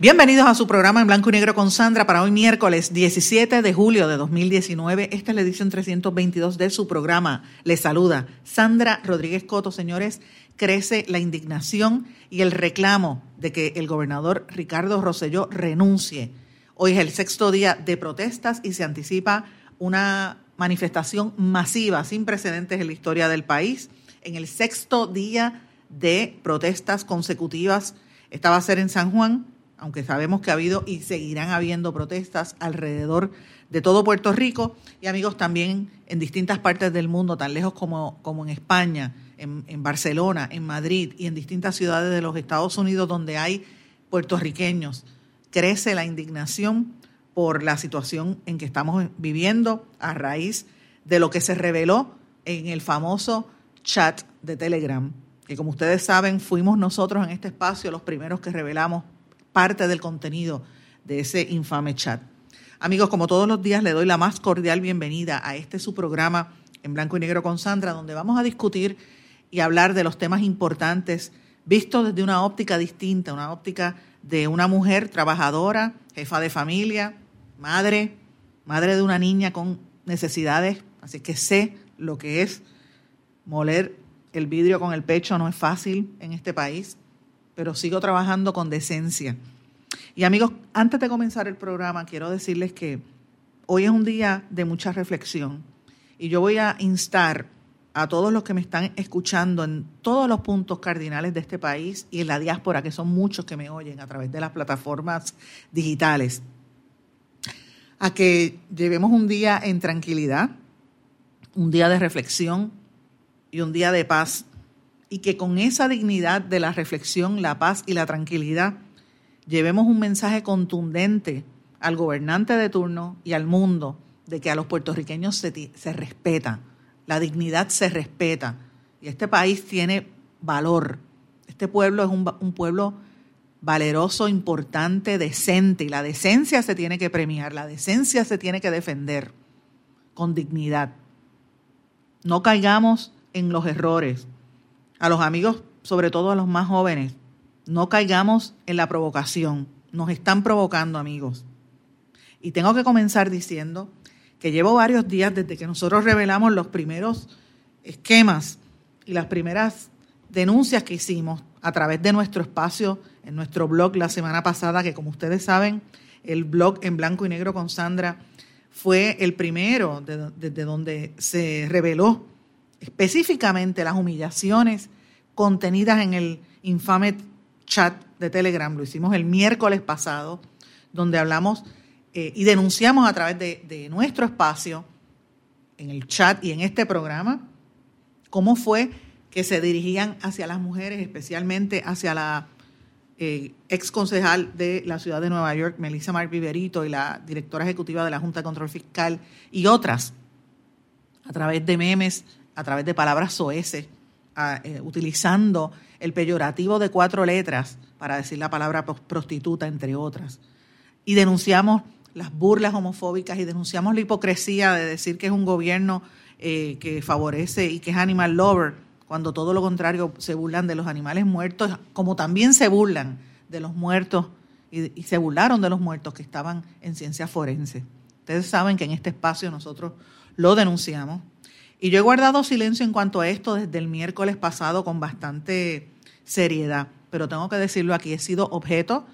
Bienvenidos a su programa en blanco y negro con Sandra para hoy miércoles 17 de julio de 2019. Esta es la edición 322 de su programa. Les saluda Sandra Rodríguez Coto. Señores, crece la indignación y el reclamo de que el gobernador Ricardo Rosselló renuncie. Hoy es el sexto día de protestas y se anticipa una manifestación masiva sin precedentes en la historia del país. En el sexto día de protestas consecutivas, esta va a ser en San Juan, aunque sabemos que ha habido y seguirán habiendo protestas alrededor de todo Puerto Rico y amigos también en distintas partes del mundo, tan lejos como, como en España, en, en Barcelona, en Madrid y en distintas ciudades de los Estados Unidos donde hay puertorriqueños. Crece la indignación por la situación en que estamos viviendo a raíz de lo que se reveló en el famoso chat de Telegram, que como ustedes saben fuimos nosotros en este espacio los primeros que revelamos parte del contenido de ese infame chat. Amigos, como todos los días, le doy la más cordial bienvenida a este su programa en blanco y negro con Sandra, donde vamos a discutir y hablar de los temas importantes vistos desde una óptica distinta, una óptica de una mujer trabajadora, jefa de familia, madre, madre de una niña con necesidades, así que sé lo que es moler el vidrio con el pecho, no es fácil en este país, pero sigo trabajando con decencia. Y amigos, antes de comenzar el programa, quiero decirles que hoy es un día de mucha reflexión y yo voy a instar a todos los que me están escuchando en todos los puntos cardinales de este país y en la diáspora, que son muchos que me oyen a través de las plataformas digitales, a que llevemos un día en tranquilidad, un día de reflexión y un día de paz. Y que con esa dignidad de la reflexión, la paz y la tranquilidad, llevemos un mensaje contundente al gobernante de turno y al mundo de que a los puertorriqueños se, respeta, la dignidad se respeta. Y este país tiene valor. Este pueblo es un pueblo valeroso, importante, decente. Y la decencia se tiene que premiar, la decencia se tiene que defender con dignidad. No caigamos en los errores. A los amigos, sobre todo a los más jóvenes, no caigamos en la provocación. Nos están provocando, amigos. Y tengo que comenzar diciendo que llevo varios días desde que nosotros revelamos los primeros esquemas y las primeras denuncias que hicimos a través de nuestro espacio en nuestro blog la semana pasada, que como ustedes saben, el blog en blanco y negro con Sandra fue el primero desde donde se reveló específicamente las humillaciones contenidas en el infame chat de Telegram. Lo hicimos el miércoles pasado, donde hablamos eh, y denunciamos a través de, nuestro espacio, en el chat y en este programa, cómo fue que se dirigían hacia las mujeres, especialmente hacia la eh, ex concejal de la ciudad de Nueva York, Melissa Mark Viverito, y la directora ejecutiva de la Junta de Control Fiscal, y otras, a través de memes, a través de palabras soeces, eh, utilizando el peyorativo de cuatro letras para decir la palabra prostituta, entre otras. Y denunciamos las burlas homofóbicas y denunciamos la hipocresía de decir que es un gobierno eh, que favorece y que es animal lover cuando todo lo contrario se burlan de los animales muertos, como también se burlan de los muertos y, se burlaron de los muertos que estaban en ciencia forense. Ustedes saben que en este espacio nosotros lo denunciamos. Y yo he guardado silencio en cuanto a esto desde el miércoles pasado con bastante seriedad, pero tengo que decirlo aquí, he sido objeto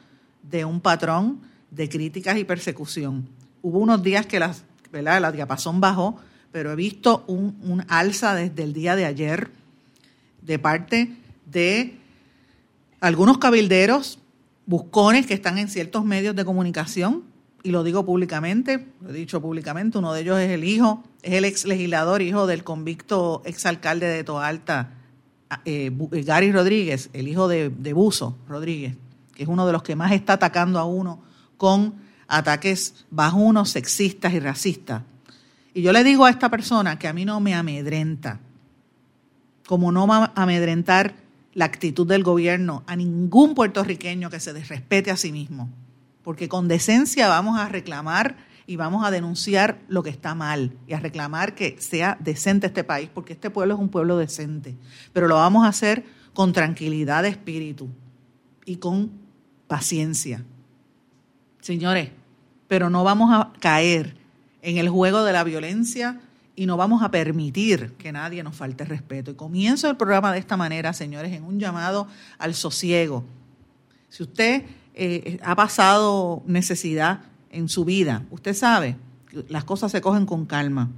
de un patrón de críticas y persecución. Hubo unos días que las, la diapasón bajó, pero he visto un, un alza desde el día de ayer de parte de algunos cabilderos, buscones que están en ciertos medios de comunicación, y lo digo públicamente, lo he dicho públicamente, uno de ellos es el hijo, es el ex legislador, hijo del convicto exalcalde de Toalta, eh, eh, Gary Rodríguez, el hijo de, de Buzo Rodríguez, que es uno de los que más está atacando a uno con ataques bajunos, sexistas y racistas. Y yo le digo a esta persona que a mí no me amedrenta, como no va a amedrentar la actitud del gobierno a ningún puertorriqueño que se desrespete a sí mismo, porque con decencia vamos a reclamar y vamos a denunciar lo que está mal y a reclamar que sea decente este país, porque este pueblo es un pueblo decente, pero lo vamos a hacer con tranquilidad de espíritu y con paciencia. Señores, pero no vamos a caer en el juego de la violencia y no vamos a permitir que nadie nos falte respeto. Y comienzo el programa de esta manera, señores, en un llamado al sosiego. Si usted eh, ha pasado necesidad en su vida, usted sabe, las cosas se cogen con calma,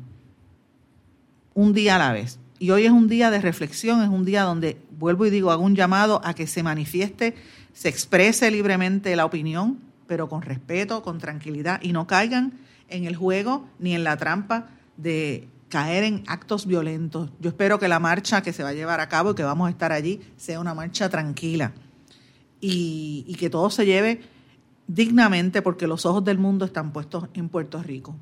un día a la vez. Y hoy es un día de reflexión, es un día donde, vuelvo y digo, hago un llamado a que se manifieste, se exprese libremente la opinión, pero con respeto, con tranquilidad, y no caigan en el juego ni en la trampa de caer en actos violentos. Yo espero que la marcha que se va a llevar a cabo y que vamos a estar allí sea una marcha tranquila y, que todo se lleve dignamente porque los ojos del mundo están puestos en Puerto Rico.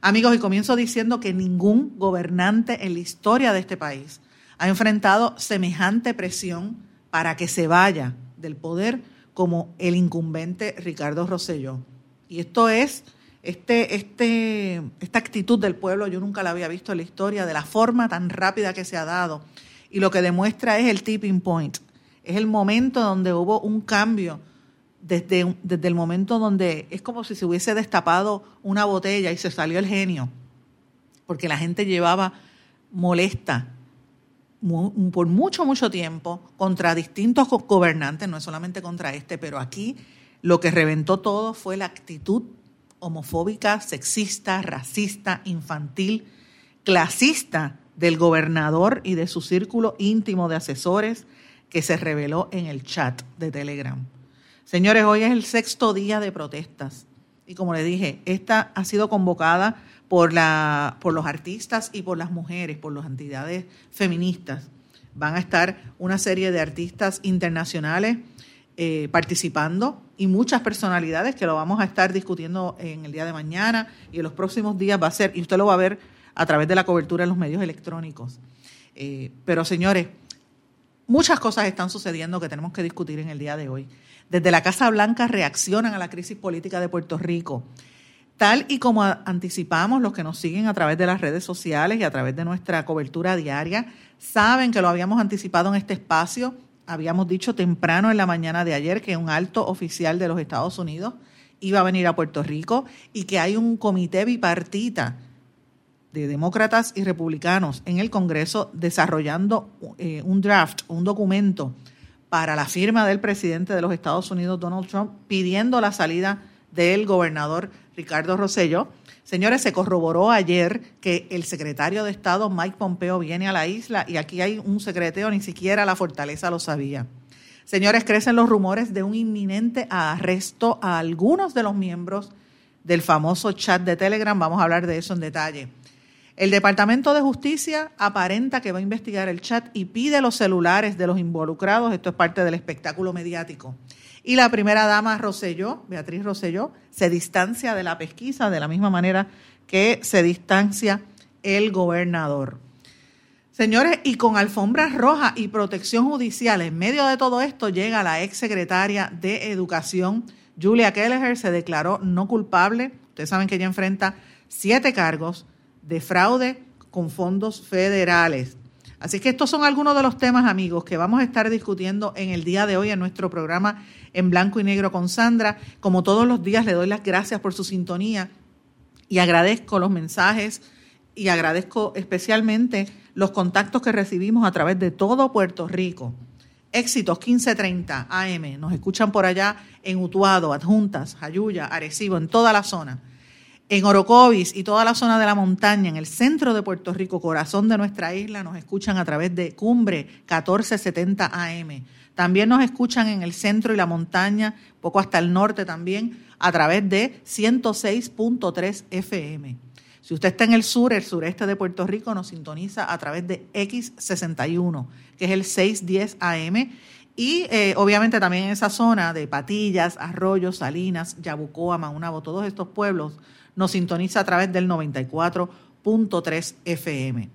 Amigos, y comienzo diciendo que ningún gobernante en la historia de este país ha enfrentado semejante presión para que se vaya del poder como el incumbente Ricardo Rosselló. Y esto es este, este, esta actitud del pueblo yo nunca la había visto en la historia, de la forma tan rápida que se ha dado. Y lo que demuestra es el tipping point. Es el momento donde hubo un cambio, desde, el momento donde es como si se hubiese destapado una botella y se salió el genio, porque la gente llevaba molesta por mucho, mucho tiempo contra distintos gobernantes, no es solamente contra este, pero aquí lo que reventó todo fue la actitud homofóbica, sexista, racista, infantil, clasista del gobernador y de su círculo íntimo de asesores que se reveló en el chat de Telegram. Señores, hoy es el sexto día de protestas y como les dije, esta ha sido convocada por, la, por los artistas y por las mujeres, por las entidades feministas. Van a estar una serie de artistas internacionales eh, participando y muchas personalidades que lo vamos a estar discutiendo en el día de mañana y en los próximos días va a ser, y usted lo va a ver a través de la cobertura en los medios electrónicos. Eh, pero señores, muchas cosas están sucediendo que tenemos que discutir en el día de hoy. Desde la Casa Blanca reaccionan a la crisis política de Puerto Rico. Tal y como anticipamos, los que nos siguen a través de las redes sociales y a través de nuestra cobertura diaria, saben que lo habíamos anticipado en este espacio habíamos dicho temprano en la mañana de ayer que un alto oficial de los Estados Unidos iba a venir a Puerto Rico y que hay un comité bipartita de demócratas y republicanos en el Congreso desarrollando eh, un draft, un documento para la firma del presidente de los Estados Unidos, Donald Trump, pidiendo la salida del gobernador Ricardo Rosello Señores, se corroboró ayer que el secretario de Estado, Mike Pompeo, viene a la isla y aquí hay un secretario, ni siquiera la fortaleza lo sabía. Señores, crecen los rumores de un inminente arresto a algunos de los miembros del famoso chat de Telegram. Vamos a hablar de eso en detalle. El Departamento de Justicia aparenta que va a investigar el chat y pide los celulares de los involucrados. Esto es parte del espectáculo mediático. Y la primera dama Roselló, Beatriz Roselló, se distancia de la pesquisa de la misma manera que se distancia el gobernador. Señores, y con alfombras rojas y protección judicial, en medio de todo esto llega la ex secretaria de Educación, Julia Kelleher, se declaró no culpable. Ustedes saben que ella enfrenta siete cargos de fraude con fondos federales. Así que estos son algunos de los temas, amigos, que vamos a estar discutiendo en el día de hoy en nuestro programa en blanco y negro con Sandra. Como todos los días, le doy las gracias por su sintonía y agradezco los mensajes y agradezco especialmente los contactos que recibimos a través de todo Puerto Rico. Éxitos 1530 AM. Nos escuchan por allá en Utuado, Adjuntas, Jayuya, Arecibo, en toda la zona en Orocovis y toda la zona de la montaña, en el centro de Puerto Rico, corazón de nuestra isla, nos escuchan a través de Cumbre 1470 AM. También nos escuchan en el centro y la montaña, poco hasta el norte también, a través de 106.3 FM. Si usted está en el sur, el sureste de Puerto Rico, nos sintoniza a través de X61, que es el 610 AM. Y eh, obviamente también en esa zona de Patillas, Arroyos, Salinas, Yabucoa, Maunabo, todos estos pueblos, nos sintoniza a través del 94.3 FM.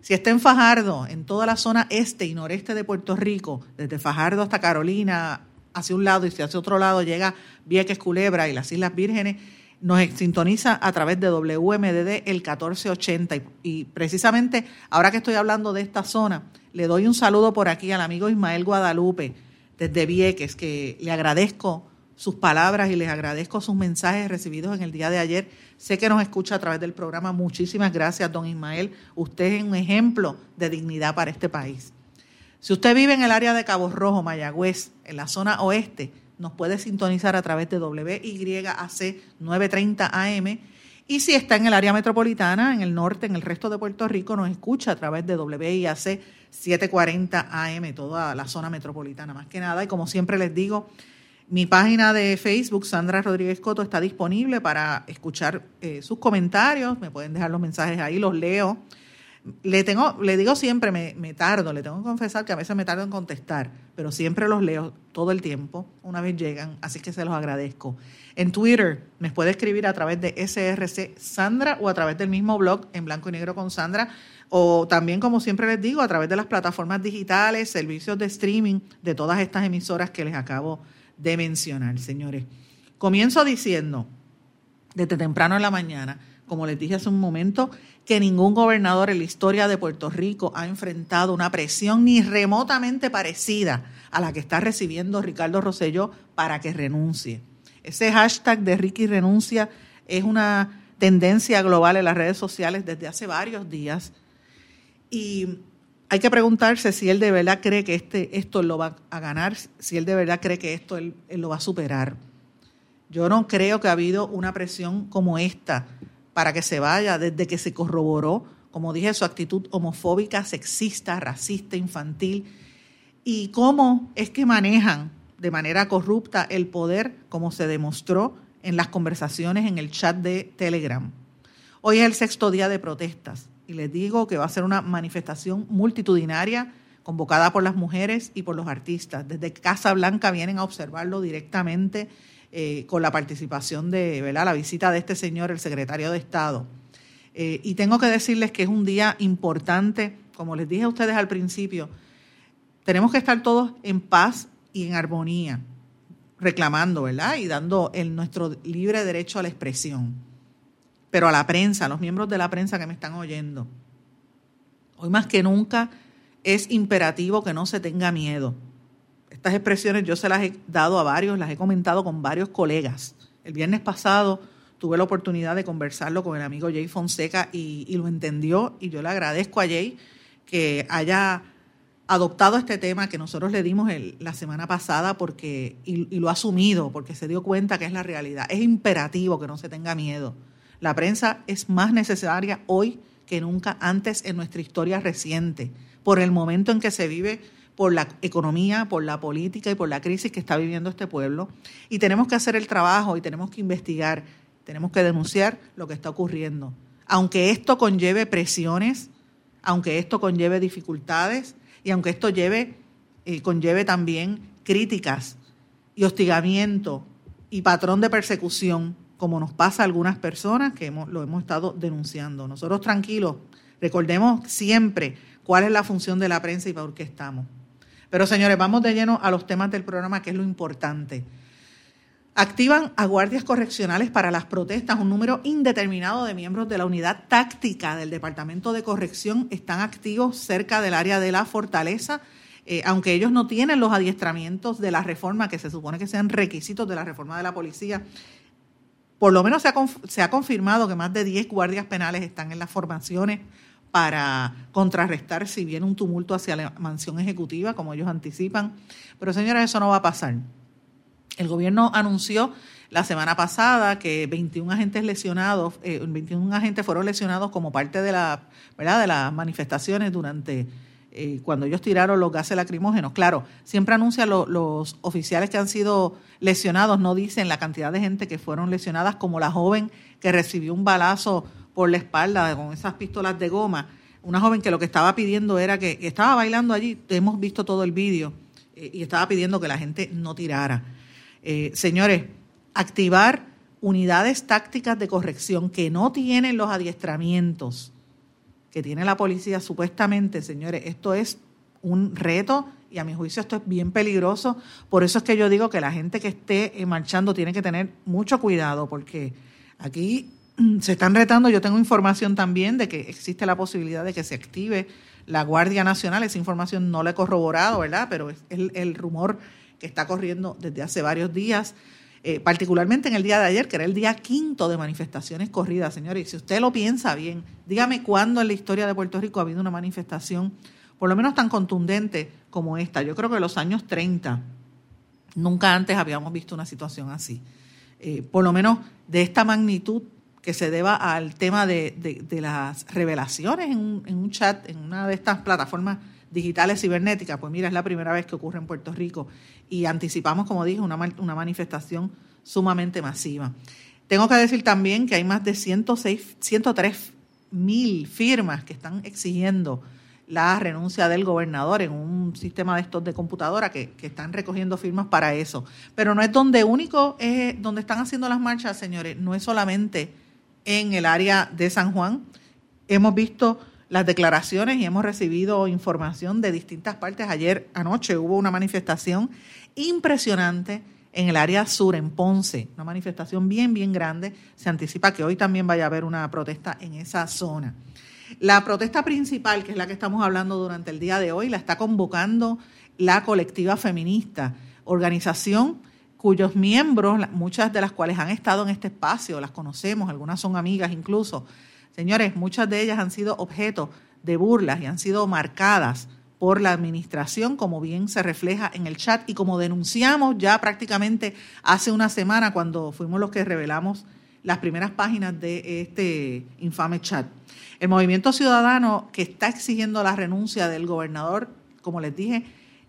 Si está en Fajardo, en toda la zona este y noreste de Puerto Rico, desde Fajardo hasta Carolina, hacia un lado y hacia otro lado llega Vieques Culebra y las Islas Vírgenes, nos sintoniza a través de WMDD el 1480. Y, precisamente ahora que estoy hablando de esta zona, le doy un saludo por aquí al amigo Ismael Guadalupe desde Vieques, que le agradezco sus palabras y les agradezco sus mensajes recibidos en el día de ayer. Sé que nos escucha a través del programa. Muchísimas gracias, don Ismael. Usted es un ejemplo de dignidad para este país. Si usted vive en el área de Cabo Rojo, Mayagüez, en la zona oeste, nos puede sintonizar a través de WYAC 930 AM. Y si está en el área metropolitana, en el norte, en el resto de Puerto Rico, nos escucha a través de WIAC 740 AM, toda la zona metropolitana más que nada. Y como siempre les digo, mi página de Facebook, Sandra Rodríguez Coto, está disponible para escuchar eh, sus comentarios. Me pueden dejar los mensajes ahí, los leo. Le, tengo, le digo siempre, me, me, tardo, le tengo que confesar que a veces me tardo en contestar, pero siempre los leo todo el tiempo, una vez llegan, así que se los agradezco. En Twitter me puede escribir a través de SRC Sandra o a través del mismo blog en blanco y negro con Sandra, o también, como siempre les digo, a través de las plataformas digitales, servicios de streaming de todas estas emisoras que les acabo de mencionar, señores. Comienzo diciendo, desde temprano en la mañana, como les dije hace un momento, que ningún gobernador en la historia de Puerto Rico ha enfrentado una presión ni remotamente parecida a la que está recibiendo Ricardo Rosselló para que renuncie. Ese hashtag de Ricky renuncia es una tendencia global en las redes sociales desde hace varios días y hay que preguntarse si él de verdad cree que este, esto lo va a ganar, si él de verdad cree que esto él lo va a superar. Yo no creo que ha habido una presión como esta para que se vaya desde que se corroboró, como dije, su actitud homofóbica, sexista, racista, infantil, y cómo es que manejan de manera corrupta el poder, como se demostró en las conversaciones en el chat de Telegram. Hoy es el sexto día de protestas y les digo que va a ser una manifestación multitudinaria convocada por las mujeres y por los artistas. Desde Casa Blanca vienen a observarlo directamente eh, con la participación de ¿verdad? la visita de este señor, el secretario de Estado. Eh, y tengo que decirles que es un día importante, como les dije a ustedes al principio, tenemos que estar todos en paz y en armonía, reclamando, ¿verdad? Y dando el, nuestro libre derecho a la expresión. Pero a la prensa, a los miembros de la prensa que me están oyendo, hoy más que nunca es imperativo que no se tenga miedo estas expresiones yo se las he dado a varios, las he comentado con varios colegas. El viernes pasado tuve la oportunidad de conversarlo con el amigo Jay Fonseca y, lo entendió y yo le agradezco a Jay que haya adoptado este tema que nosotros le dimos la semana pasada porque y, y, lo ha asumido porque se dio cuenta que es la realidad. Es imperativo que no se tenga miedo. La prensa es más necesaria hoy que nunca antes en nuestra historia reciente, por el momento en que se vive por la economía, por la política y por la crisis que está viviendo este pueblo. Y tenemos que hacer el trabajo y tenemos que investigar, tenemos que denunciar lo que está ocurriendo. Aunque esto conlleve presiones, aunque esto conlleve dificultades y aunque esto eh, conlleve también críticas y hostigamiento y patrón de persecución, como nos pasa a algunas personas que lo hemos estado denunciando. Nosotros tranquilos, recordemos siempre cuál es la función de la prensa y por qué estamos. Pero señores, vamos de lleno a los temas del programa, que es lo importante. Activan a guardias correccionales para las protestas. Un número indeterminado de miembros de la unidad táctica del Departamento de Corrección están activos cerca del área de la fortaleza, eh, aunque ellos no tienen los adiestramientos de la reforma, que se supone que sean requisitos de la reforma de la policía. Por lo menos se ha, confirmado que más de 10 guardias penales están en las formaciones para contrarrestar si viene un tumulto hacia la mansión ejecutiva, como ellos anticipan. Pero señores, eso no va a pasar. El gobierno anunció la semana pasada que 21 agentes lesionados, 21 eh, agentes fueron lesionados como parte de la, ¿verdad? de las manifestaciones durante eh, cuando ellos tiraron los gases lacrimógenos. Claro, siempre anuncian los oficiales que han sido lesionados, no dicen la cantidad de gente que fueron lesionadas, como la joven que recibió un balazo por la espalda con esas pistolas de goma. Una joven que lo que estaba pidiendo era que, estaba bailando allí, hemos visto todo el vídeo, eh, y estaba pidiendo que la gente no tirara. Eh, señores, activar unidades tácticas de corrección que no tienen los adiestramientos que tiene la policía supuestamente, señores, esto es un reto y a mi juicio esto es bien peligroso. Por eso es que yo digo que la gente que esté eh, marchando tiene que tener mucho cuidado porque aquí se están retando. Yo tengo información también de que existe la posibilidad de que se active la Guardia Nacional. Esa información no la he corroborado, ¿verdad? Pero es el, rumor que está corriendo desde hace varios días. Eh, particularmente en el día de ayer, que era el día quinto de manifestaciones corridas, señores. Si usted lo piensa bien, dígame cuándo en la historia de Puerto Rico ha habido una manifestación, por lo menos tan contundente como esta. Yo creo que en los años 30 nunca antes habíamos visto una situación así. Eh, por lo menos de esta magnitud que se deba al tema de, las revelaciones en un, chat, en una de estas plataformas digitales cibernéticas, pues mira, es la primera vez que ocurre en Puerto Rico y anticipamos, como dije, una, una manifestación sumamente masiva. Tengo que decir también que hay más de 106, 103 mil firmas que están exigiendo la renuncia del gobernador en un sistema de estos de computadora que, están recogiendo firmas para eso. Pero no es donde único es donde están haciendo las marchas, señores, no es solamente en el área de San Juan. Hemos visto las declaraciones y hemos recibido información de distintas partes. Ayer anoche hubo una manifestación impresionante en el área sur, en Ponce, una manifestación bien, bien grande. Se anticipa que hoy también vaya a haber una protesta en esa zona. La protesta principal, que es la que estamos hablando durante el día de hoy, la está convocando la colectiva feminista, organización cuyos miembros, muchas de las cuales han estado en este espacio, las conocemos, algunas son amigas incluso. Señores, muchas de ellas han sido objeto de burlas y han sido marcadas por la administración, como bien se refleja en el chat y como denunciamos ya prácticamente hace una semana cuando fuimos los que revelamos las primeras páginas de este infame chat. El movimiento ciudadano que está exigiendo la renuncia del gobernador, como les dije,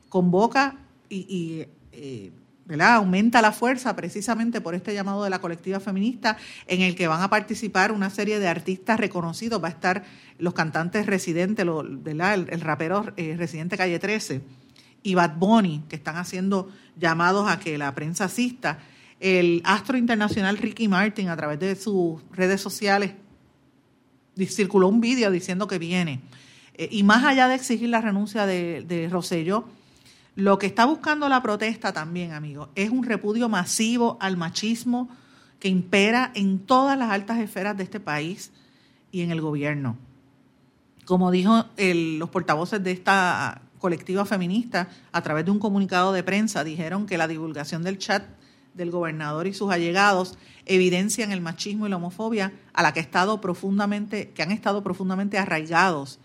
convoca y, eh, aumenta la fuerza precisamente por este llamado de la colectiva feminista en el que van a participar una serie de artistas reconocidos. Va a estar los cantantes residentes, El, rapero eh, residente Calle 13 y Bad Bunny, que están haciendo llamados a que la prensa asista. El astro internacional Ricky Martin, a través de sus redes sociales, circuló un vídeo diciendo que viene. Eh, y más allá de exigir la renuncia de, de lo que está buscando la protesta también, amigos, es un repudio masivo al machismo que impera en todas las altas esferas de este país y en el gobierno. Como dijo los portavoces de esta colectiva feminista, a través de un comunicado de prensa, dijeron que la divulgación del chat del gobernador y sus allegados evidencian el machismo y la homofobia a la que, ha estado profundamente, que han estado profundamente arraigados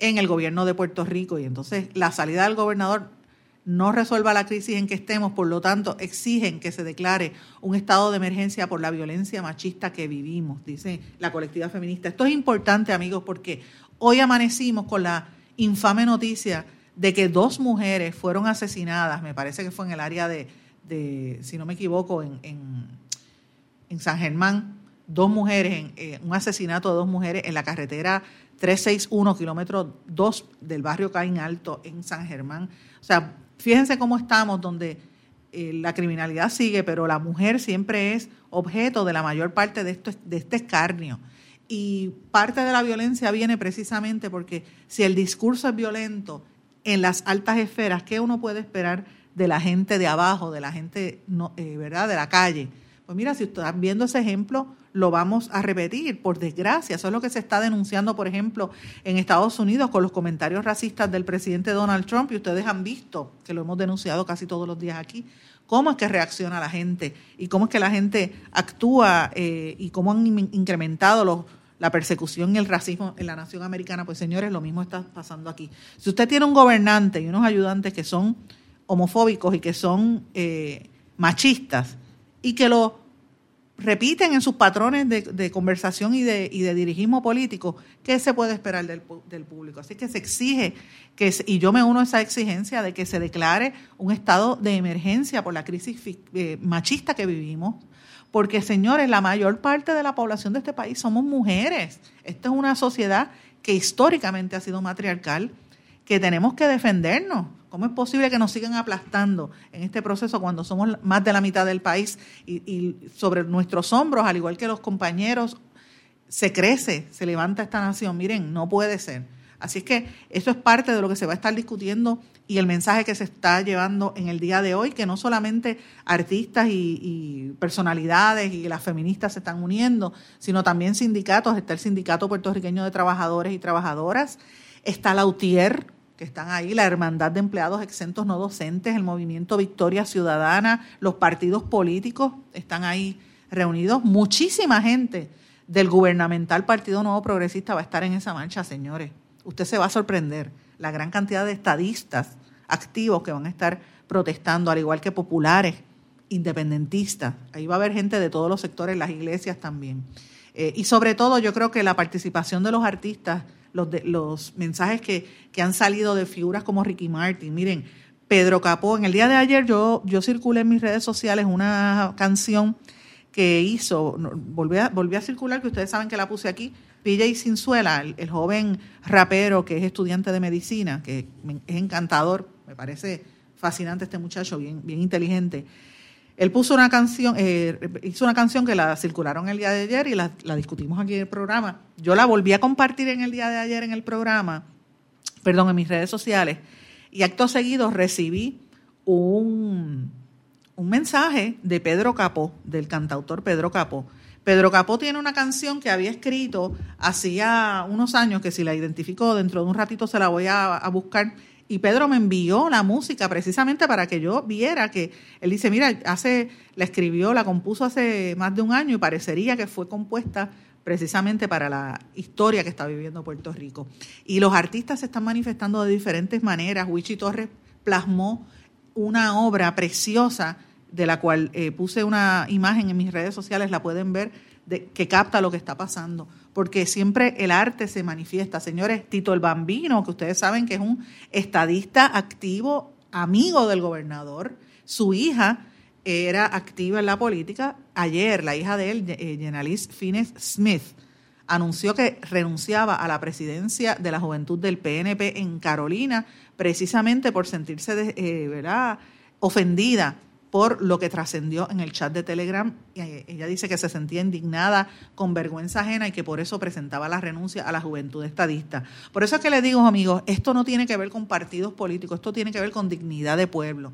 en el gobierno de Puerto Rico. Y entonces la salida del gobernador no resuelva la crisis en que estemos, por lo tanto, exigen que se declare un estado de emergencia por la violencia machista que vivimos, dice la colectiva feminista. Esto es importante, amigos, porque hoy amanecimos con la infame noticia de que dos mujeres fueron asesinadas, me parece que fue en el área de, si no me equivoco, en, en, San Germán, dos mujeres, en, eh, un asesinato de dos mujeres en la carretera 361, kilómetro 2 del barrio Caín Alto en San Germán. O sea, Fíjense cómo estamos, donde eh, la criminalidad sigue, pero la mujer siempre es objeto de la mayor parte de, esto, de este escarnio. Y parte de la violencia viene precisamente porque si el discurso es violento en las altas esferas, ¿qué uno puede esperar de la gente de abajo, de la gente, eh, ¿verdad?, de la calle? Pues mira, si están viendo ese ejemplo, lo vamos a repetir, por desgracia. Eso es lo que se está denunciando, por ejemplo, en Estados Unidos con los comentarios racistas del presidente Donald Trump, y ustedes han visto, que lo hemos denunciado casi todos los días aquí, cómo es que reacciona la gente y cómo es que la gente actúa eh, y cómo han incrementado la persecución y el racismo en la nación americana. Pues señores, lo mismo está pasando aquí. Si usted tiene un gobernante y unos ayudantes que son homofóbicos y que son eh, machistas y que lo repiten en sus patrones de, conversación y de, y de, dirigismo político, ¿qué se puede esperar del, público? Así que se exige, que y yo me uno a esa exigencia de que se declare un estado de emergencia por la crisis eh, machista que vivimos, porque señores, la mayor parte de la población de este país somos mujeres. Esta es una sociedad que históricamente ha sido matriarcal, que tenemos que defendernos. ¿Cómo es posible que nos sigan aplastando en este proceso cuando somos más de la mitad del país y, y sobre nuestros hombros, al igual que los compañeros, se crece, se levanta esta nación? Miren, no puede ser. Así es que eso es parte de lo que se va a estar discutiendo y el mensaje que se está llevando en el día de hoy, que no solamente artistas y, personalidades y las feministas se están uniendo, sino también sindicatos. Está el Sindicato Puertorriqueño de Trabajadores y Trabajadoras, está la UTIER, que están ahí, la Hermandad de Empleados Exentos No Docentes, el Movimiento Victoria Ciudadana, los partidos políticos están ahí reunidos. Muchísima gente del gubernamental Partido Nuevo Progresista va a estar en esa marcha, señores usted se va a sorprender la gran cantidad de estadistas activos que van a estar protestando, al igual que populares, independentistas. Ahí va a haber gente de todos los sectores, las iglesias también. Eh, y sobre todo yo creo que la participación de los artistas, los, los mensajes que, que, han salido de figuras como Ricky Martin, miren, Pedro Capó, en el día de ayer yo, yo circulé en mis redes sociales una canción que hizo, volví a, a circular, que ustedes saben que la puse aquí, PJ Sinzuela, el, joven rapero que es estudiante de medicina, que es encantador, me parece fascinante este muchacho, bien, bien inteligente. Él puso una canción, eh, hizo una canción que la circularon el día de ayer y la, discutimos aquí en el programa. Yo la volví a compartir en el día de ayer en el programa, perdón, en mis redes sociales, y acto seguido recibí un, un mensaje de Pedro Capó, del cantautor Pedro Capó, Pedro Capó tiene una canción que había escrito hacía unos años, que si la identifico dentro de un ratito se la voy a, buscar. Y Pedro me envió la música precisamente para que yo viera que él dice, mira, hace, la escribió, la compuso hace más de un año y parecería que fue compuesta precisamente para la historia que está viviendo Puerto Rico. Y los artistas se están manifestando de diferentes maneras. Wichi Torres plasmó una obra preciosa de la cual eh, puse una imagen en mis redes sociales, la pueden ver, de, que capta lo que está pasando. Porque siempre el arte se manifiesta. Señores, Tito el Bambino, que ustedes saben que es un estadista activo, amigo del gobernador, su hija era activa en la política. Ayer, la hija de él, eh, Jenalis Fines Smith, anunció que renunciaba a la presidencia de la juventud del PNP en Carolina, precisamente por sentirse eh, ¿verdad? ofendida por lo que trascendió en el chat de Telegram. Eh, ella dice que se sentía indignada, con vergüenza ajena y que por eso presentaba la renuncia a la juventud estadista. Por eso es que le digo, amigos, esto no tiene que ver con partidos políticos, esto tiene que ver con dignidad de pueblo.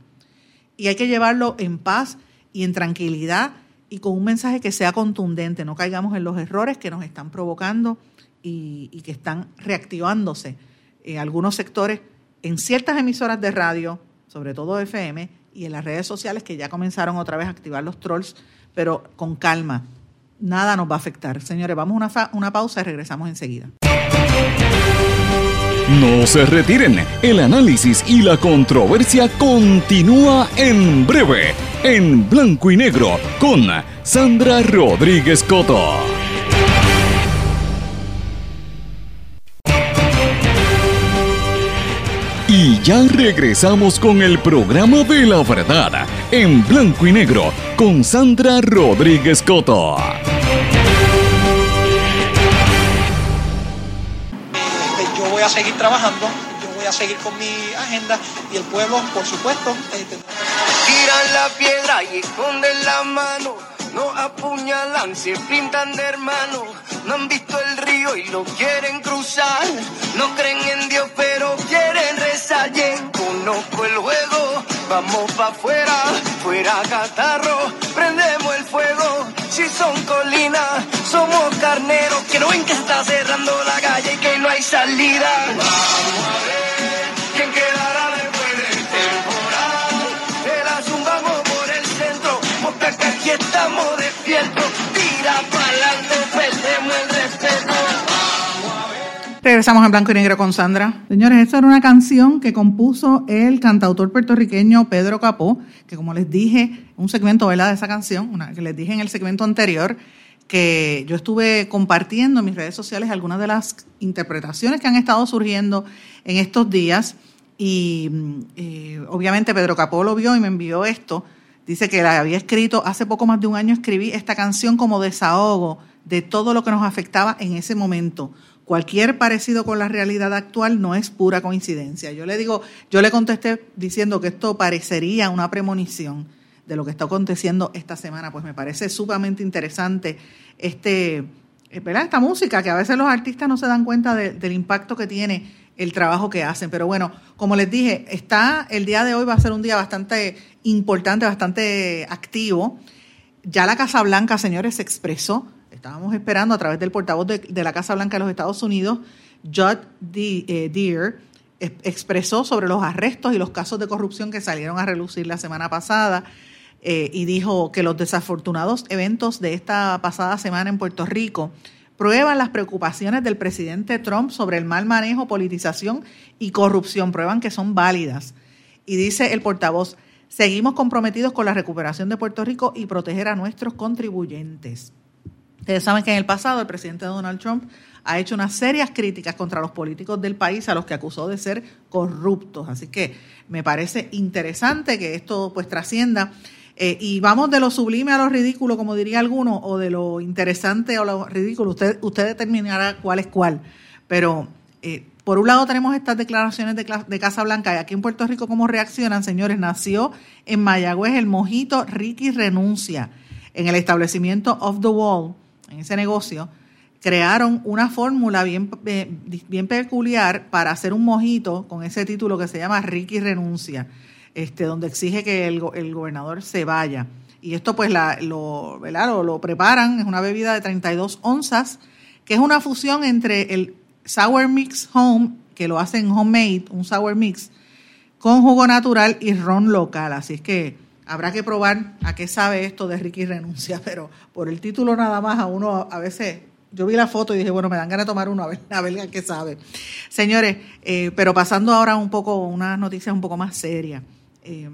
Y hay que llevarlo en paz y en tranquilidad y con un mensaje que sea contundente, no caigamos en los errores que nos están provocando y, que están reactivándose en algunos sectores, en ciertas emisoras de radio, sobre todo FM, y en las redes sociales que ya comenzaron otra vez a activar los trolls, pero con calma. Nada nos va a afectar. Señores, vamos a una, una pausa y regresamos enseguida. No se retiren, el análisis y la controversia continúa en breve, en blanco y negro, con Sandra Rodríguez Coto. Ya regresamos con el programa de la verdad, en blanco y negro, con Sandra Rodríguez Coto. Yo voy a seguir trabajando, yo voy a seguir con mi agenda y el pueblo, por supuesto, eh, tiran la piedra y esconden la mano no apuñalan, se pintan de hermano, no han visto el río y lo quieren cruzar, no creen en Dios pero quieren rezar, conozco el juego, vamos pa' afuera, fuera catarro, prendemos el fuego, si son colinas, somos carneros, que no ven que está cerrando la calle y que no hay salida. Vamos a ver porque aquí estamos despiertos, tira pa'lante, perdemos el respeto. Regresamos en blanco y negro con Sandra. Señores, esta era una canción que compuso el cantautor puertorriqueño Pedro Capó, que como les dije, un segmento ¿verdad? de esa canción, una, que les dije en el segmento anterior, que yo estuve compartiendo en mis redes sociales algunas de las interpretaciones que han estado surgiendo en estos días. Y eh, obviamente Pedro Capó lo vio y me envió esto Dice que la había escrito, hace poco más de un año escribí esta canción como desahogo de todo lo que nos afectaba en ese momento. Cualquier parecido con la realidad actual no es pura coincidencia. Yo le digo, yo le contesté diciendo que esto parecería una premonición de lo que está aconteciendo esta semana. Pues me parece sumamente interesante este, eh, esta música, que a veces los artistas no se dan cuenta del impacto que tiene el trabajo que hacen. Pero bueno, como les dije, está el día de hoy va a ser un día bastante importante, bastante activo. Ya la Casa Blanca, señores, se expresó estábamos esperando a través del portavoz de, la Casa Blanca de los Estados Unidos, Judd eh, Deere, expresó sobre los arrestos y los casos de corrupción que salieron a relucir la semana pasada eh, y dijo que los desafortunados eventos de esta pasada semana en Puerto Rico prueban las preocupaciones del presidente Trump sobre el mal manejo, politización y corrupción, prueban que son válidas. Y dice el portavoz, seguimos comprometidos con la recuperación de Puerto Rico y proteger a nuestros contribuyentes. Ustedes saben que en el pasado el presidente Donald Trump ha hecho unas serias críticas contra los políticos del país a los que acusó de ser corruptos. Así que me parece interesante que esto pues trascienda. Eh, y vamos de lo sublime a lo ridículo, como diría alguno, o de lo interesante a lo ridículo. Usted, usted determinará cuál es cuál. Pero eh, por un lado tenemos estas declaraciones de, Casa Blanca y aquí en Puerto Rico, ¿cómo reaccionan, señores? Nació en Mayagüez el mojito Ricky Renuncia en el establecimiento Off the Wall en ese negocio, crearon una fórmula bien, eh, bien peculiar para hacer un mojito con ese título que se llama Ricky Renuncia, este, donde exige que el, gobernador se vaya. Y esto pues la, lo, lo, lo, preparan, es una bebida de 32 onzas, que es una fusión entre el Sour Mix Home, que lo hacen homemade, un Sour Mix, con jugo natural y ron local. Así es que Habrá que probar a qué sabe esto de Ricky Renuncia, pero por el título nada más a uno a veces yo vi la foto y dije, bueno, me dan ganas de tomar uno, a ver, a qué sabe. Señores, eh, pero pasando ahora un poco, unas noticias un poco más serias. Eh,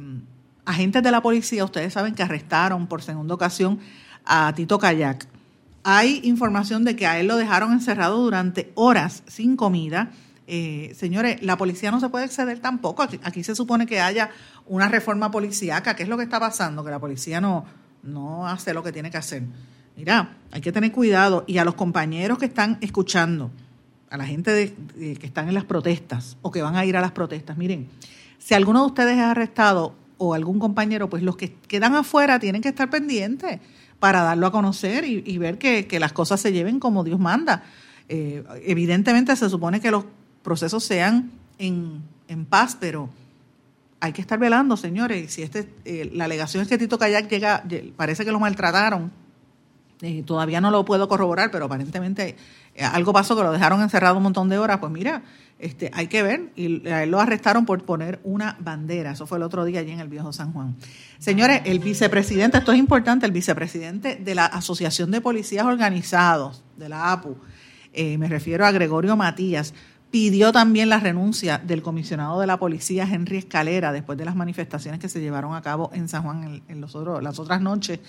agentes de la policía, ustedes saben que arrestaron por segunda ocasión a Tito Kayak. Hay información de que a él lo dejaron encerrado durante horas sin comida eh, señores, la policía no se puede exceder tampoco. Aquí, se supone que haya una reforma policíaca. ¿Qué es lo que está pasando? Que la policía no, no hace lo que tiene que hacer. Mira, hay que tener cuidado. Y a los compañeros que están escuchando, a la gente que están en las protestas o que van a ir a las protestas, miren, si alguno de ustedes es arrestado o algún compañero, pues los que quedan afuera tienen que estar pendientes para darlo a conocer y, ver que, las cosas se lleven como Dios manda. Eh, evidentemente se supone que los procesos sean en, paz, pero hay que estar velando, señores. Si este, eh, la alegación es que Tito Kayak llega, parece que lo maltrataron, eh, todavía no lo puedo corroborar, pero aparentemente eh, algo pasó que lo dejaron encerrado un montón de horas. Pues mira, este, hay que ver, y a él lo arrestaron por poner una bandera. Eso fue el otro día allí en el viejo San Juan. Señores, el vicepresidente, esto es importante, el vicepresidente de la Asociación de Policías Organizados, de la APU, me refiero a Gregorio Matías, pidió también la renuncia del comisionado de la policía, Henry Escalera, después de las manifestaciones que se llevaron a cabo en San Juan en, los las otras noches.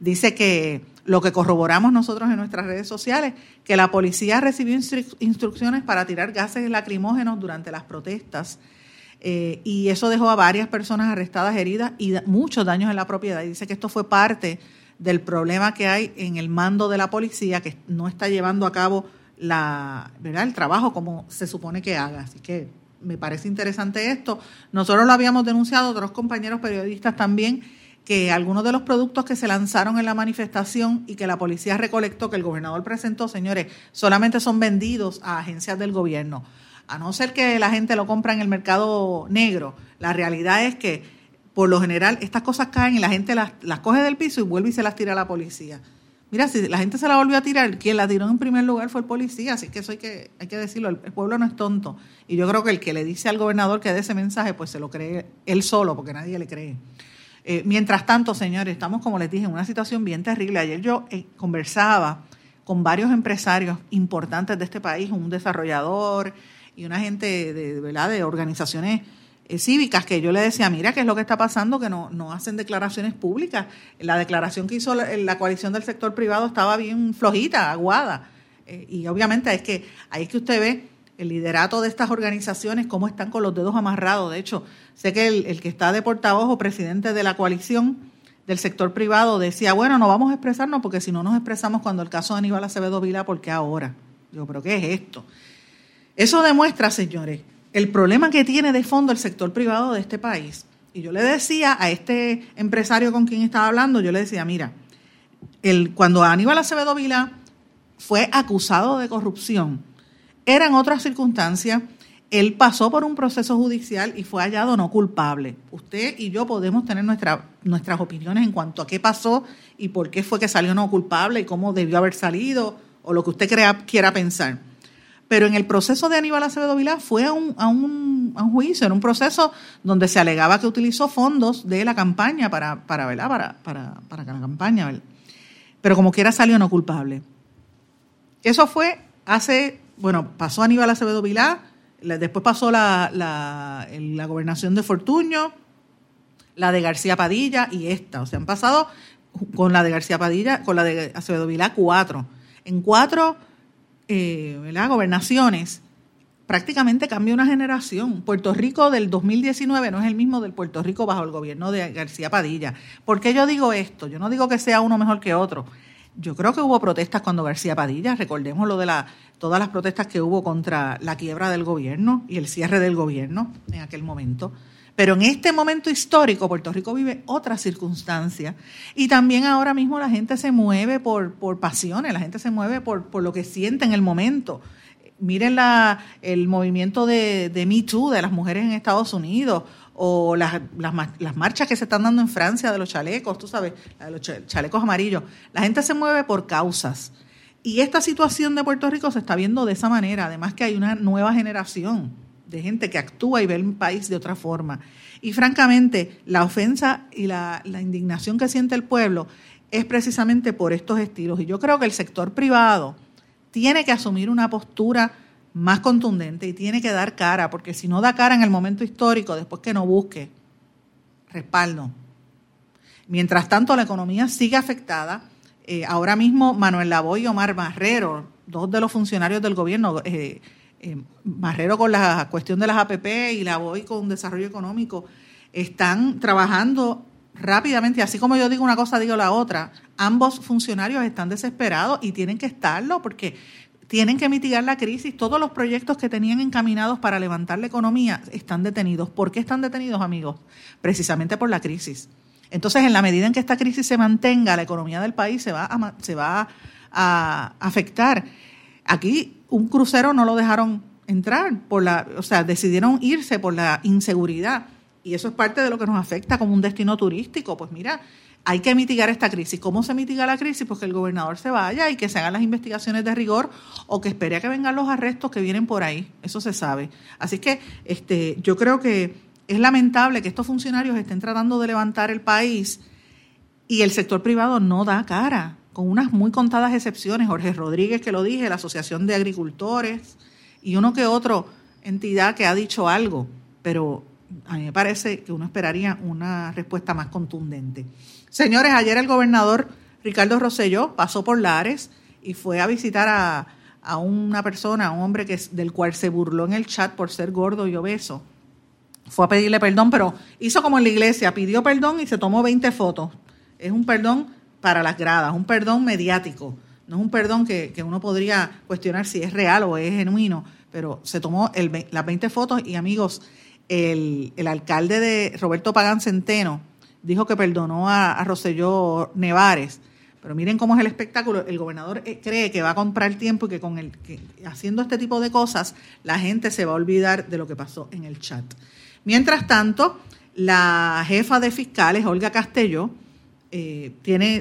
Dice que lo que corroboramos nosotros en nuestras redes sociales, que la policía recibió instrucciones para tirar gases lacrimógenos durante las protestas. Eh, y eso dejó a varias personas arrestadas, heridas y muchos daños en la propiedad. Y dice que esto fue parte del problema que hay en el mando de la policía, que no está llevando a cabo la, el trabajo como se supone que haga. Así que me parece interesante esto. Nosotros lo habíamos denunciado, otros compañeros periodistas también, que algunos de los productos que se lanzaron en la manifestación y que la policía recolectó, que el gobernador presentó, señores, solamente son vendidos a agencias del gobierno. A no ser que la gente lo compra en el mercado negro, la realidad es que por lo general estas cosas caen y la gente las, las coge del piso y vuelve y se las tira a la policía. Mira, si la gente se la volvió a tirar, quien la tiró en primer lugar fue el policía, así que eso hay que, hay que decirlo, el, pueblo no es tonto. Y yo creo que el que le dice al gobernador que dé ese mensaje, pues se lo cree él solo, porque nadie le cree. Eh, mientras tanto, señores, estamos, como les dije, en una situación bien terrible. Ayer yo eh, conversaba con varios empresarios importantes de este país, un desarrollador y una gente de, ¿verdad? de organizaciones eh, cívicas que yo le decía, mira, ¿qué es lo que está pasando? Que no, no hacen declaraciones públicas. La declaración que hizo la, coalición del sector privado estaba bien flojita, aguada. Y obviamente es que ahí es que usted ve el liderato de estas organizaciones, cómo están con los dedos amarrados. De hecho, sé que el, que está de portavoz o presidente de la coalición del sector privado decía, bueno, no vamos a expresarnos porque si no nos expresamos cuando el caso de Aníbal Acevedo Vila, ¿por qué ahora? Digo, ¿pero qué es esto? Eso demuestra, señores, el problema que tiene de fondo el sector privado de este país. Y yo le decía a este empresario con quien estaba hablando, yo le decía, mira, el, cuando Aníbal Acevedo Vila fue acusado de corrupción, eran otras circunstancias, él pasó por un proceso judicial y fue hallado no culpable. Usted y yo podemos tener nuestra, nuestras opiniones en cuanto a qué pasó y por qué fue que salió no culpable y cómo debió haber salido o lo que usted crea, quiera pensar. Pero en el proceso de Aníbal Acevedo Vilá fue a un, a, un, a un, juicio, en un proceso donde se alegaba que utilizó fondos de la campaña para, para, para, para, para la campaña. Pero como quiera salió no culpable. Eso fue hace, bueno, pasó Aníbal Acevedo Vilá, después pasó la, la, gobernación de Fortuño, la de García Padilla y esta. O sea, han pasado con la de García Padilla, con la de Acevedo Vilá, cuatro. En cuatro eh, gobernaciones, prácticamente cambia una generación. Puerto Rico del 2019 no es el mismo del Puerto Rico bajo el gobierno de García Padilla. ¿Por qué yo digo esto? Yo no digo que sea uno mejor que otro. Yo creo que hubo protestas cuando García Padilla, recordemos lo de la, todas las protestas que hubo contra la quiebra del gobierno y el cierre del gobierno en aquel momento. Pero en este momento histórico, Puerto Rico vive otra circunstancia. Y también ahora mismo la gente se mueve por, por pasiones, la gente se mueve por, por lo que siente en el momento. Miren la, el movimiento de, de Me Too de las mujeres en Estados Unidos o las, las, las, marchas que se están dando en Francia de los chalecos, tú sabes, de los chalecos amarillos. La gente se mueve por causas. Y esta situación de Puerto Rico se está viendo de esa manera. Además que hay una nueva generación de gente que actúa y ve el país de otra forma. Y francamente, la ofensa y la, indignación que siente el pueblo es precisamente por estos estilos. Y yo creo que el sector privado tiene que asumir una postura más contundente y tiene que dar cara, porque si no da cara en el momento histórico, después que no busque respaldo. Mientras tanto, la economía sigue afectada. Eh, ahora mismo, Manuel Lavoy y Omar Marrero, dos de los funcionarios del gobierno, eh, eh, Marrero con la cuestión de las APP y la voy con desarrollo económico, están trabajando rápidamente, así como yo digo una cosa, digo la otra, ambos funcionarios están desesperados y tienen que estarlo porque tienen que mitigar la crisis. Todos los proyectos que tenían encaminados para levantar la economía están detenidos. ¿Por qué están detenidos, amigos? Precisamente por la crisis. Entonces, en la medida en que esta crisis se mantenga, la economía del país se va a, se va a afectar. Aquí un crucero no lo dejaron entrar, por la, o sea, decidieron irse por la inseguridad. Y eso es parte de lo que nos afecta como un destino turístico. Pues mira, hay que mitigar esta crisis. ¿Cómo se mitiga la crisis? Pues que el gobernador se vaya y que se hagan las investigaciones de rigor o que espere a que vengan los arrestos que vienen por ahí. Eso se sabe. Así que este, yo creo que es lamentable que estos funcionarios estén tratando de levantar el país y el sector privado no da cara con unas muy contadas excepciones, Jorge Rodríguez que lo dije, la Asociación de Agricultores y uno que otro entidad que ha dicho algo, pero a mí me parece que uno esperaría una respuesta más contundente. Señores, ayer el gobernador Ricardo Rosselló pasó por Lares y fue a visitar a, a una persona, a un hombre que, del cual se burló en el chat por ser gordo y obeso. Fue a pedirle perdón, pero hizo como en la iglesia, pidió perdón y se tomó 20 fotos. Es un perdón para las gradas, un perdón mediático, no es un perdón que, uno podría cuestionar si es real o es genuino, pero se tomó el, las 20 fotos y amigos, el, alcalde de Roberto Pagán Centeno dijo que perdonó a, a Roselló Nevares, pero miren cómo es el espectáculo. El gobernador eh, cree que va a comprar tiempo y que con el que haciendo este tipo de cosas la gente se va a olvidar de lo que pasó en el chat. Mientras tanto, la jefa de fiscales, Olga Castelló, eh,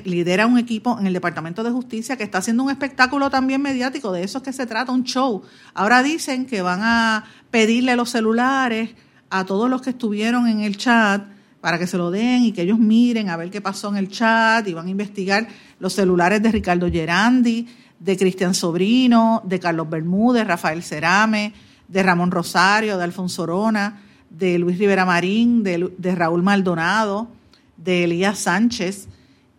lidera un equipo en el Departamento de Justicia que está haciendo un espectáculo también mediático, de eso es que se trata, un show. Ahora dicen que van a pedirle los celulares a todos los que estuvieron en el chat para que se lo den y que ellos miren a ver qué pasó en el chat y van a investigar los celulares de Ricardo Gerandi, de Cristian Sobrino, de Carlos Bermúdez, Rafael Cerame, de Ramón Rosario, de Alfonso Orona, de Luis Rivera Marín, de, de Raúl Maldonado, de Elías Sánchez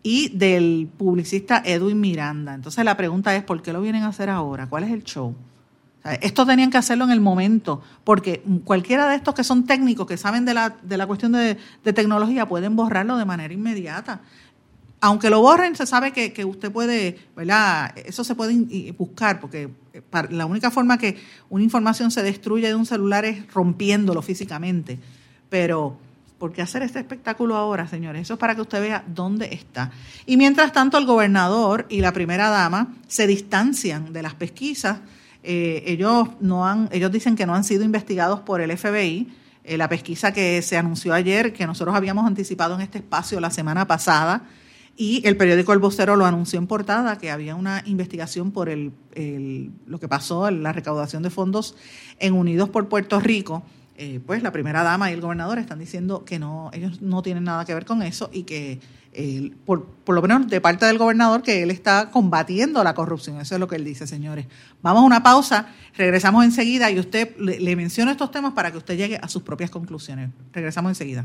y del publicista Edwin Miranda. Entonces la pregunta es, ¿por qué lo vienen a hacer ahora? ¿Cuál es el show? esto tenían que hacerlo en el momento, porque cualquiera de estos que son técnicos, que saben de la, de la cuestión de, tecnología, pueden borrarlo de manera inmediata. Aunque lo borren, se sabe que, usted puede, ¿verdad? Eso se puede buscar, porque eh, la única forma que una información se destruye de un celular es rompiéndolo físicamente. Pero, ¿por qué hacer este espectáculo ahora, señores? Eso es para que usted vea dónde está. Y mientras tanto, el gobernador y la primera dama se distancian de las pesquisas eh, ellos, no han, ellos dicen que no han sido investigados por el FBI. Eh, la pesquisa que se anunció ayer, que nosotros habíamos anticipado en este espacio la semana pasada, y el periódico El Vocero lo anunció en portada, que había una investigación por el, lo que pasó, la recaudación de fondos en Unidos por Puerto Rico. Eh, pues la primera dama y el gobernador están diciendo que no, ellos no tienen nada que ver con eso y que por, lo menos de parte del gobernador, que él está combatiendo la corrupción. Eso es lo que él dice, señores. Vamos a una pausa, regresamos enseguida y usted le, le menciona estos temas para que usted llegue a sus propias conclusiones. Regresamos enseguida.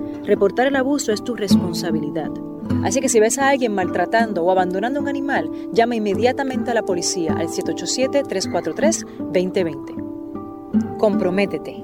Reportar el abuso es tu responsabilidad. Así que si ves a alguien maltratando o abandonando un animal, llama inmediatamente a la policía al 787-343-2020. Comprométete.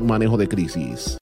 manejo de crisis.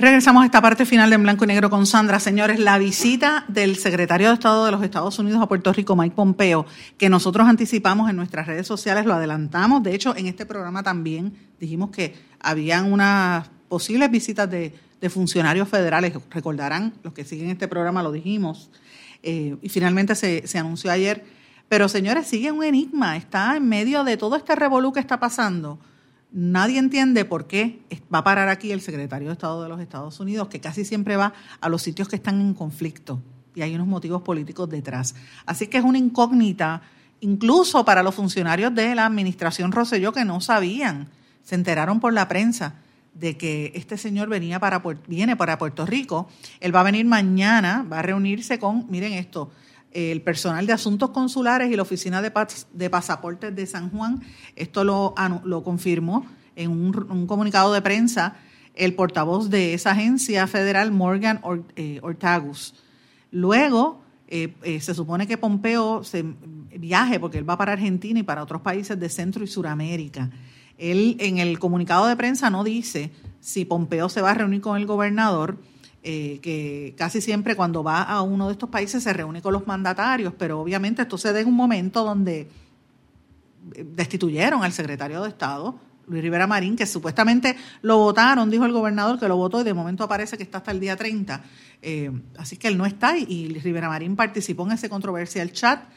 Regresamos a esta parte final de En Blanco y Negro con Sandra. Señores, la visita del secretario de Estado de los Estados Unidos a Puerto Rico, Mike Pompeo, que nosotros anticipamos en nuestras redes sociales, lo adelantamos. De hecho, en este programa también dijimos que habían unas posibles visitas de, funcionarios federales. Recordarán, los que siguen este programa lo dijimos. Eh, y finalmente se, se anunció ayer. Pero señores, sigue un enigma. Está en medio de todo este revolú que está pasando Nadie entiende por qué va a parar aquí el secretario de Estado de los Estados Unidos, que casi siempre va a los sitios que están en conflicto y hay unos motivos políticos detrás. Así que es una incógnita, incluso para los funcionarios de la administración Rosselló que no sabían, se enteraron por la prensa de que este señor venía para, viene para Puerto Rico. Él va a venir mañana, va a reunirse con, miren esto, el personal de asuntos consulares y la oficina de, pasaportes de San Juan. Esto lo, lo confirmó en un, comunicado de prensa el portavoz de esa agencia federal, Morgan eh, Ortagus. Luego, eh, eh, se supone que Pompeo se viaje, porque él va para Argentina y para otros países de Centro y Suramérica. Él en el comunicado de prensa no dice si Pompeo se va a reunir con el gobernador, eh, que casi siempre cuando va a uno de estos países se reúne con los mandatarios, pero obviamente esto se da en un momento donde eh, destituyeron al secretario de Estado, Luis Rivera Marín, que supuestamente lo votaron, dijo el gobernador que lo votó y de momento aparece que está hasta el día 30. Eh, así que él no está y Rivera Marín participó en ese controversial chat.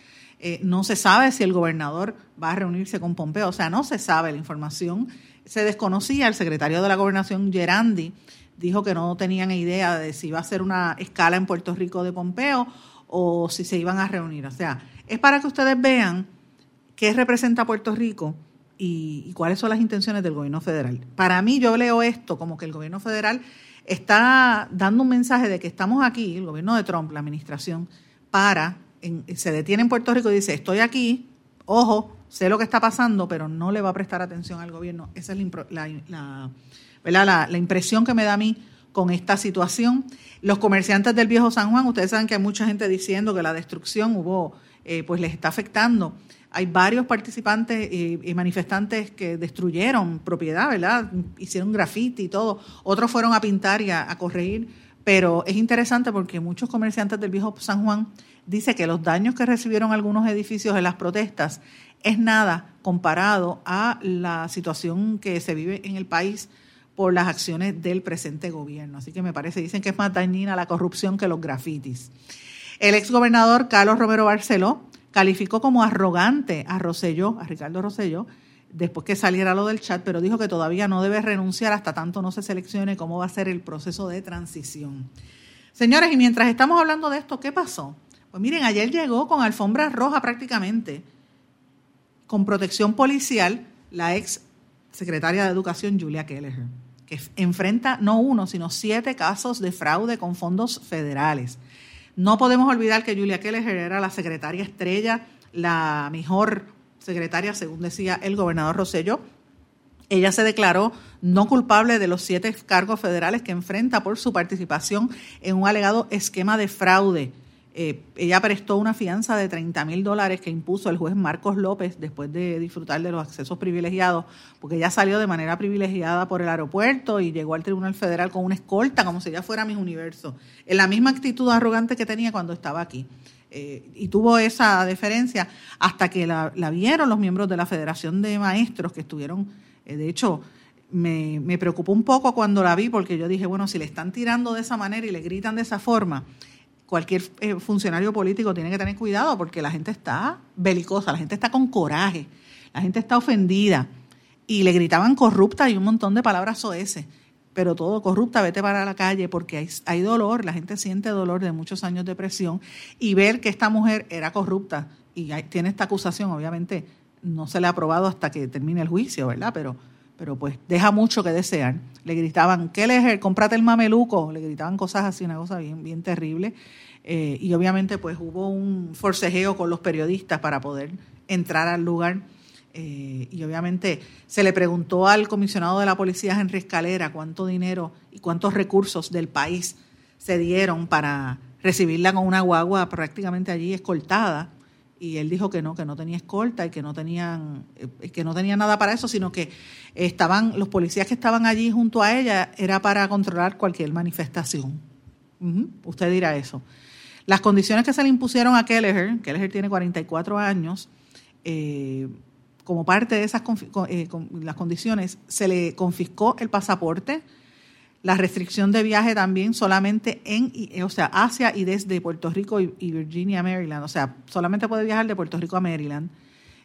no se sabe si el gobernador va a reunirse con Pompeo, o sea, no se sabe la información. Se desconocía el secretario de la gobernación, Gerandi, dijo que no tenían idea de si iba a ser una escala en Puerto Rico de Pompeo o si se iban a reunir. O sea, es para que ustedes vean qué representa Puerto Rico y, cuáles son las intenciones del gobierno federal. Para mí yo leo esto como que el gobierno federal está dando un mensaje de que estamos aquí, el gobierno de Trump, la administración, para, se detiene en Puerto Rico y dice, estoy aquí, ojo, sé lo que está pasando, pero no le va a prestar atención al gobierno. Esa es la, la la, impresión que me da a mí con esta situación. Los comerciantes del viejo San Juan, ustedes saben que hay mucha gente diciendo que la destrucción hubo, eh, pues les está afectando. Hay varios participantes y, manifestantes que destruyeron propiedad, ¿verdad? Hicieron graffiti y todo. Otros fueron a pintar y a, a corregir. Pero es interesante porque muchos comerciantes del viejo San Juan dicen que los daños que recibieron algunos edificios en las protestas es nada comparado a la situación que se vive en el país por las acciones del presente gobierno. Así que me parece, dicen que es más dañina la corrupción que los grafitis. El exgobernador Carlos Romero Barceló calificó como arrogante a Rosselló, a Ricardo Rosselló, después que saliera lo del chat, pero dijo que todavía no debe renunciar hasta tanto no se seleccione cómo va a ser el proceso de transición. Señores, y mientras estamos hablando de esto, ¿qué pasó? Pues miren, ayer llegó con alfombra roja prácticamente, con protección policial, la ex secretaria de Educación, Julia Kelleher, que enfrenta no uno, sino siete casos de fraude con fondos federales. No podemos olvidar que Julia Kelleher era la secretaria estrella, la mejor secretaria, según decía el gobernador Rosello. Ella se declaró no culpable de los siete cargos federales que enfrenta por su participación en un alegado esquema de fraude eh, ella prestó una fianza de 30 mil dólares que impuso el juez Marcos López después de disfrutar de los accesos privilegiados, porque ella salió de manera privilegiada por el aeropuerto y llegó al Tribunal Federal con una escolta, como si ella fuera mi universo, en la misma actitud arrogante que tenía cuando estaba aquí. Eh, y tuvo esa deferencia hasta que la, vieron los miembros de la Federación de Maestros que estuvieron, eh, de hecho, me, me preocupó un poco cuando la vi porque yo dije, bueno, si le están tirando de esa manera y le gritan de esa forma, cualquier eh, funcionario político tiene que tener cuidado porque la gente está belicosa, la gente está con coraje, la gente está ofendida. Y le gritaban corrupta y un montón de palabras soeces, pero todo corrupta, vete para la calle porque hay, hay dolor, la gente siente dolor de muchos años de presión. Y ver que esta mujer era corrupta y tiene esta acusación, obviamente no se le ha aprobado hasta que termine el juicio, ¿verdad? Pero pero pues deja mucho que desear. Le gritaban, ¿qué le comprate el mameluco? Le gritaban cosas así, una cosa bien, bien terrible. Eh, y obviamente pues hubo un forcejeo con los periodistas para poder entrar al lugar. Eh, y obviamente se le preguntó al comisionado de la policía, Henry Escalera, cuánto dinero y cuántos recursos del país se dieron para recibirla con una guagua prácticamente allí escoltada y él dijo que no, que no tenía escolta y que no tenían, eh, que no tenía nada para eso, sino que estaban, los policías que estaban allí junto a ella era para controlar cualquier manifestación. Usted dirá eso. Las condiciones que se le impusieron a Kelleher, Kelleher tiene 44 años, eh, como parte de esas eh, las condiciones, se le confiscó el pasaporte, la restricción de viaje también solamente en, o sea, hacia y desde Puerto Rico y, Virginia, Maryland. O sea, solamente puede viajar de Puerto Rico a Maryland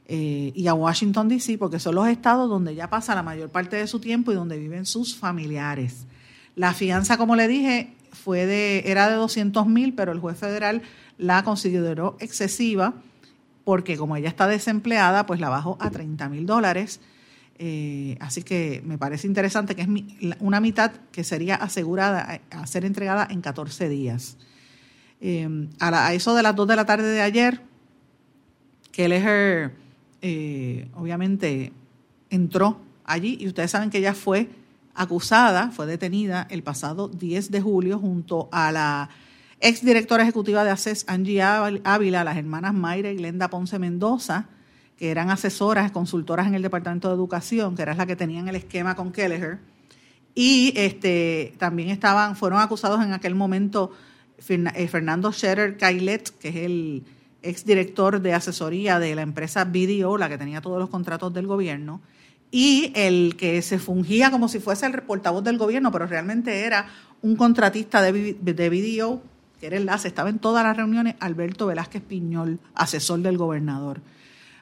eh, y a Washington, D.C., porque son los estados donde ya pasa la mayor parte de su tiempo y donde viven sus familiares. La fianza, como le dije, fue de, era de 200 mil, pero el juez federal la consideró excesiva porque como ella está desempleada, pues la bajó a 30 mil dólares eh, así que me parece interesante que es una mitad que sería asegurada a, ser entregada en 14 días. Eh, a, eso de las 2 de la tarde de ayer, Kelleher eh, obviamente entró allí y ustedes saben que ella fue acusada, fue detenida el pasado 10 de julio junto a la exdirectora ejecutiva de ACES, Angie Ávila, las hermanas Mayra y Glenda Ponce Mendoza, que eran asesoras, consultoras en el Departamento de Educación, que era la que tenían el esquema con Kelleher. Y este, también estaban, fueron acusados en aquel momento eh, Fernando Scherer Kailet, que es el exdirector de asesoría de la empresa BDO, la que tenía todos los contratos del gobierno, y el que se fungía como si fuese el portavoz del gobierno, pero realmente era un contratista de, de BDO, que era enlace, estaba en todas las reuniones, Alberto Velázquez Piñol, asesor del gobernador.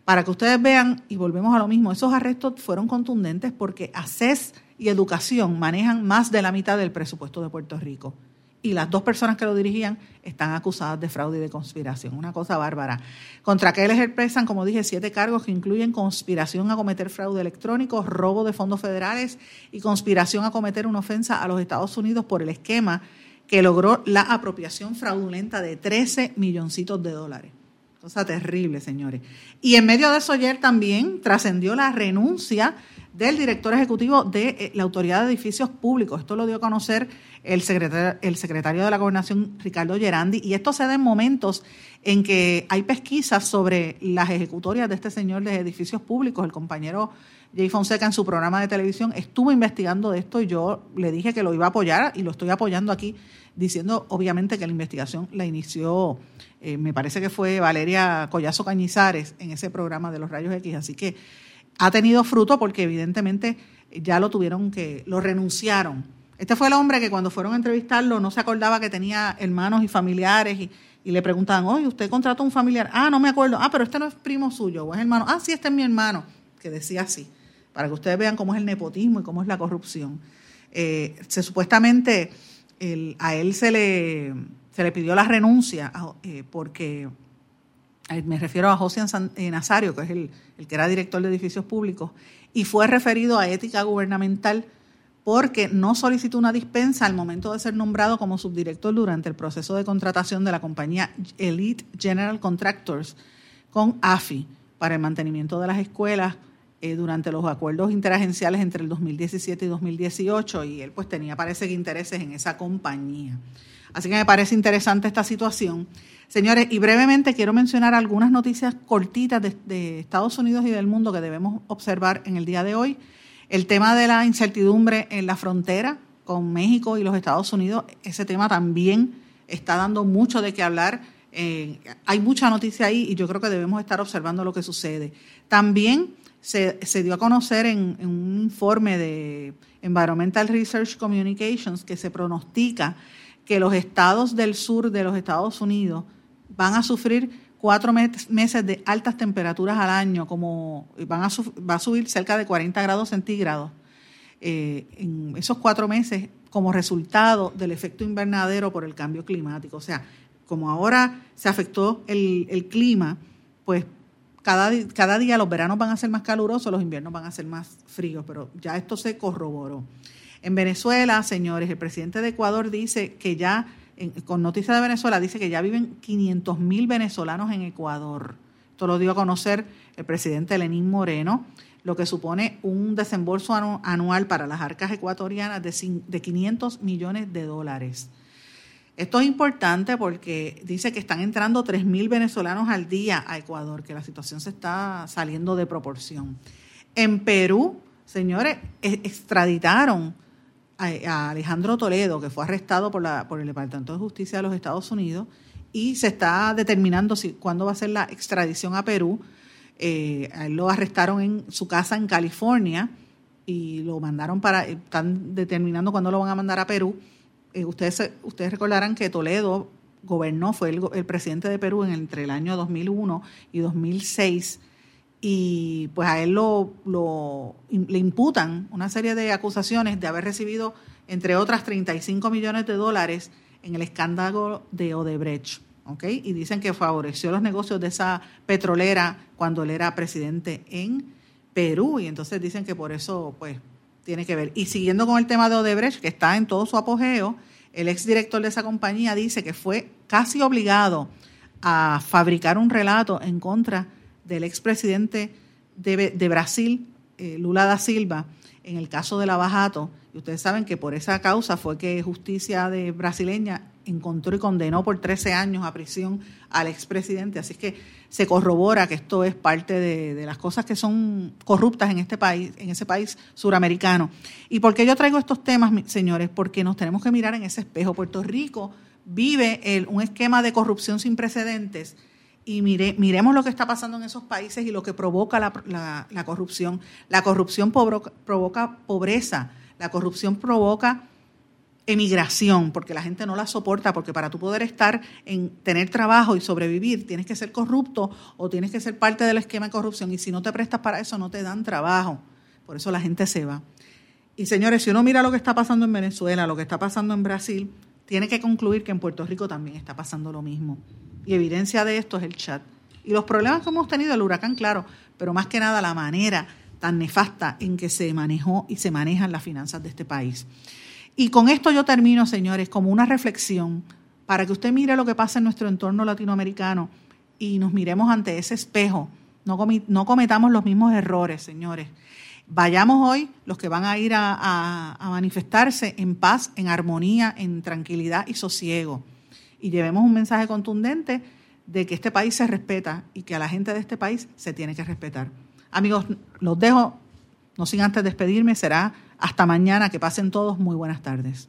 Para que ustedes vean, y volvemos a lo mismo, esos arrestos fueron contundentes porque ACES y Educación manejan más de la mitad del presupuesto de Puerto Rico. Y las dos personas que lo dirigían están acusadas de fraude y de conspiración. Una cosa bárbara. Contra que les expresan, como dije, siete cargos que incluyen conspiración a cometer fraude electrónico, robo de fondos federales y conspiración a cometer una ofensa a los Estados Unidos por el esquema que logró la apropiación fraudulenta de 13 milloncitos de dólares. Cosa terrible, señores. Y en medio de eso ayer también trascendió la renuncia del director ejecutivo de eh, la Autoridad de Edificios Públicos. Esto lo dio a conocer el secretario, el secretario de la Gobernación, Ricardo Gerandi, y esto se da en momentos en que hay pesquisas sobre las ejecutorias de este señor de edificios públicos. El compañero Jay Fonseca en su programa de televisión estuvo investigando de esto y yo le dije que lo iba a apoyar y lo estoy apoyando aquí, diciendo obviamente que la investigación la inició eh, me parece que fue Valeria Collazo Cañizares en ese programa de los rayos X, así que ha tenido fruto porque evidentemente ya lo tuvieron que, lo renunciaron. Este fue el hombre que cuando fueron a entrevistarlo no se acordaba que tenía hermanos y familiares y, le preguntaban, oye, ¿usted contrató a un familiar? Ah, no me acuerdo. Ah, pero este no es primo suyo o es hermano. Ah, sí, este es mi hermano, que decía así, para que ustedes vean cómo es el nepotismo y cómo es la corrupción. Eh, se supuestamente a él se le se le pidió la renuncia eh, porque eh, me refiero a José eh, Nazario, que es el, que era director de edificios públicos, y fue referido a ética gubernamental porque no solicitó una dispensa al momento de ser nombrado como subdirector durante el proceso de contratación de la compañía Elite General Contractors con AFI para el mantenimiento de las escuelas durante los acuerdos interagenciales entre el 2017 y 2018 y él pues tenía parece que intereses en esa compañía. Así que me parece interesante esta situación. Señores, y brevemente quiero mencionar algunas noticias cortitas de, Estados Unidos y del mundo que debemos observar en el día de hoy. El tema de la incertidumbre en la frontera con México y los Estados Unidos, ese tema también está dando mucho de qué hablar. Eh, hay mucha noticia ahí y yo creo que debemos estar observando lo que sucede. También se, dio a conocer en, un informe de Environmental Research Communications que se pronostica que los estados del sur de los Estados Unidos van a sufrir cuatro meses de altas temperaturas al año, como van a va a subir cerca de 40 grados centígrados eh, en esos cuatro meses como resultado del efecto invernadero por el cambio climático. O sea, como ahora se afectó el, el clima, pues cada, cada día los veranos van a ser más calurosos, los inviernos van a ser más fríos, pero ya esto se corroboró. En Venezuela, señores, el presidente de Ecuador dice que ya, con noticias de Venezuela, dice que ya viven 500 mil venezolanos en Ecuador. Esto lo dio a conocer el presidente Lenín Moreno, lo que supone un desembolso anual para las arcas ecuatorianas de, de 500 millones de dólares. Esto es importante porque dice que están entrando 3.000 venezolanos al día a Ecuador, que la situación se está saliendo de proporción. En Perú, señores, e, extraditaron a, Alejandro Toledo, que fue arrestado por, la, por el Departamento de Justicia de los Estados Unidos, y se está determinando si, cuándo va a ser la extradición a Perú. Eh, a él lo arrestaron en su casa en California y lo mandaron para, están determinando cuándo lo van a mandar a Perú. Eh, ustedes, ustedes recordarán que Toledo gobernó, fue el, presidente de Perú entre el año 2001 y 2006 y pues a él lo, le imputan una serie de acusaciones de haber recibido, entre otras, 35 millones de dólares en el escándalo de Odebrecht. ¿okay? Y dicen que favoreció los negocios de esa petrolera cuando él era presidente en Perú. Y entonces dicen que por eso pues tiene que ver. Y siguiendo con el tema de Odebrecht, que está en todo su apogeo, el exdirector de esa compañía dice que fue casi obligado a fabricar un relato en contra del expresidente de, de Brasil, eh, Lula da Silva, en el caso de la Bajato. Y ustedes saben que por esa causa fue que justicia de brasileña encontró y condenó por 13 años a prisión al expresidente. Así que se corrobora que esto es parte de, de, las cosas que son corruptas en este país, en ese país suramericano. ¿Y por qué yo traigo estos temas, señores? Porque nos tenemos que mirar en ese espejo. Puerto Rico vive el, un esquema de corrupción sin precedentes y mire, miremos lo que está pasando en esos países y lo que provoca la, la, corrupción. La corrupción provoca, pobreza, la corrupción provoca emigración, porque la gente no la soporta, porque para tú poder estar en tener trabajo y sobrevivir, tienes que ser corrupto o tienes que ser parte del esquema de corrupción y si no te prestas para eso no te dan trabajo. Por eso la gente se va. Y señores, si uno mira lo que está pasando en Venezuela, lo que está pasando en Brasil, tiene que concluir que en Puerto Rico también está pasando lo mismo. Y evidencia de esto es el chat. Y los problemas que hemos tenido, el huracán, claro, pero más que nada la manera tan nefasta en que se manejó y se manejan las finanzas de este país. Y con esto yo termino, señores, como una reflexión para que usted mire lo que pasa en nuestro entorno latinoamericano y nos miremos ante ese espejo. No, cometamos los mismos errores, señores. Vayamos hoy, los que van a ir a manifestarse en paz, en armonía, en tranquilidad y sosiego y llevemos un mensaje contundente de que este país se respeta y que a la gente de este país se tiene que respetar. Amigos, los dejo, no sin antes despedirme, será hasta mañana, que pasen todos muy buenas tardes.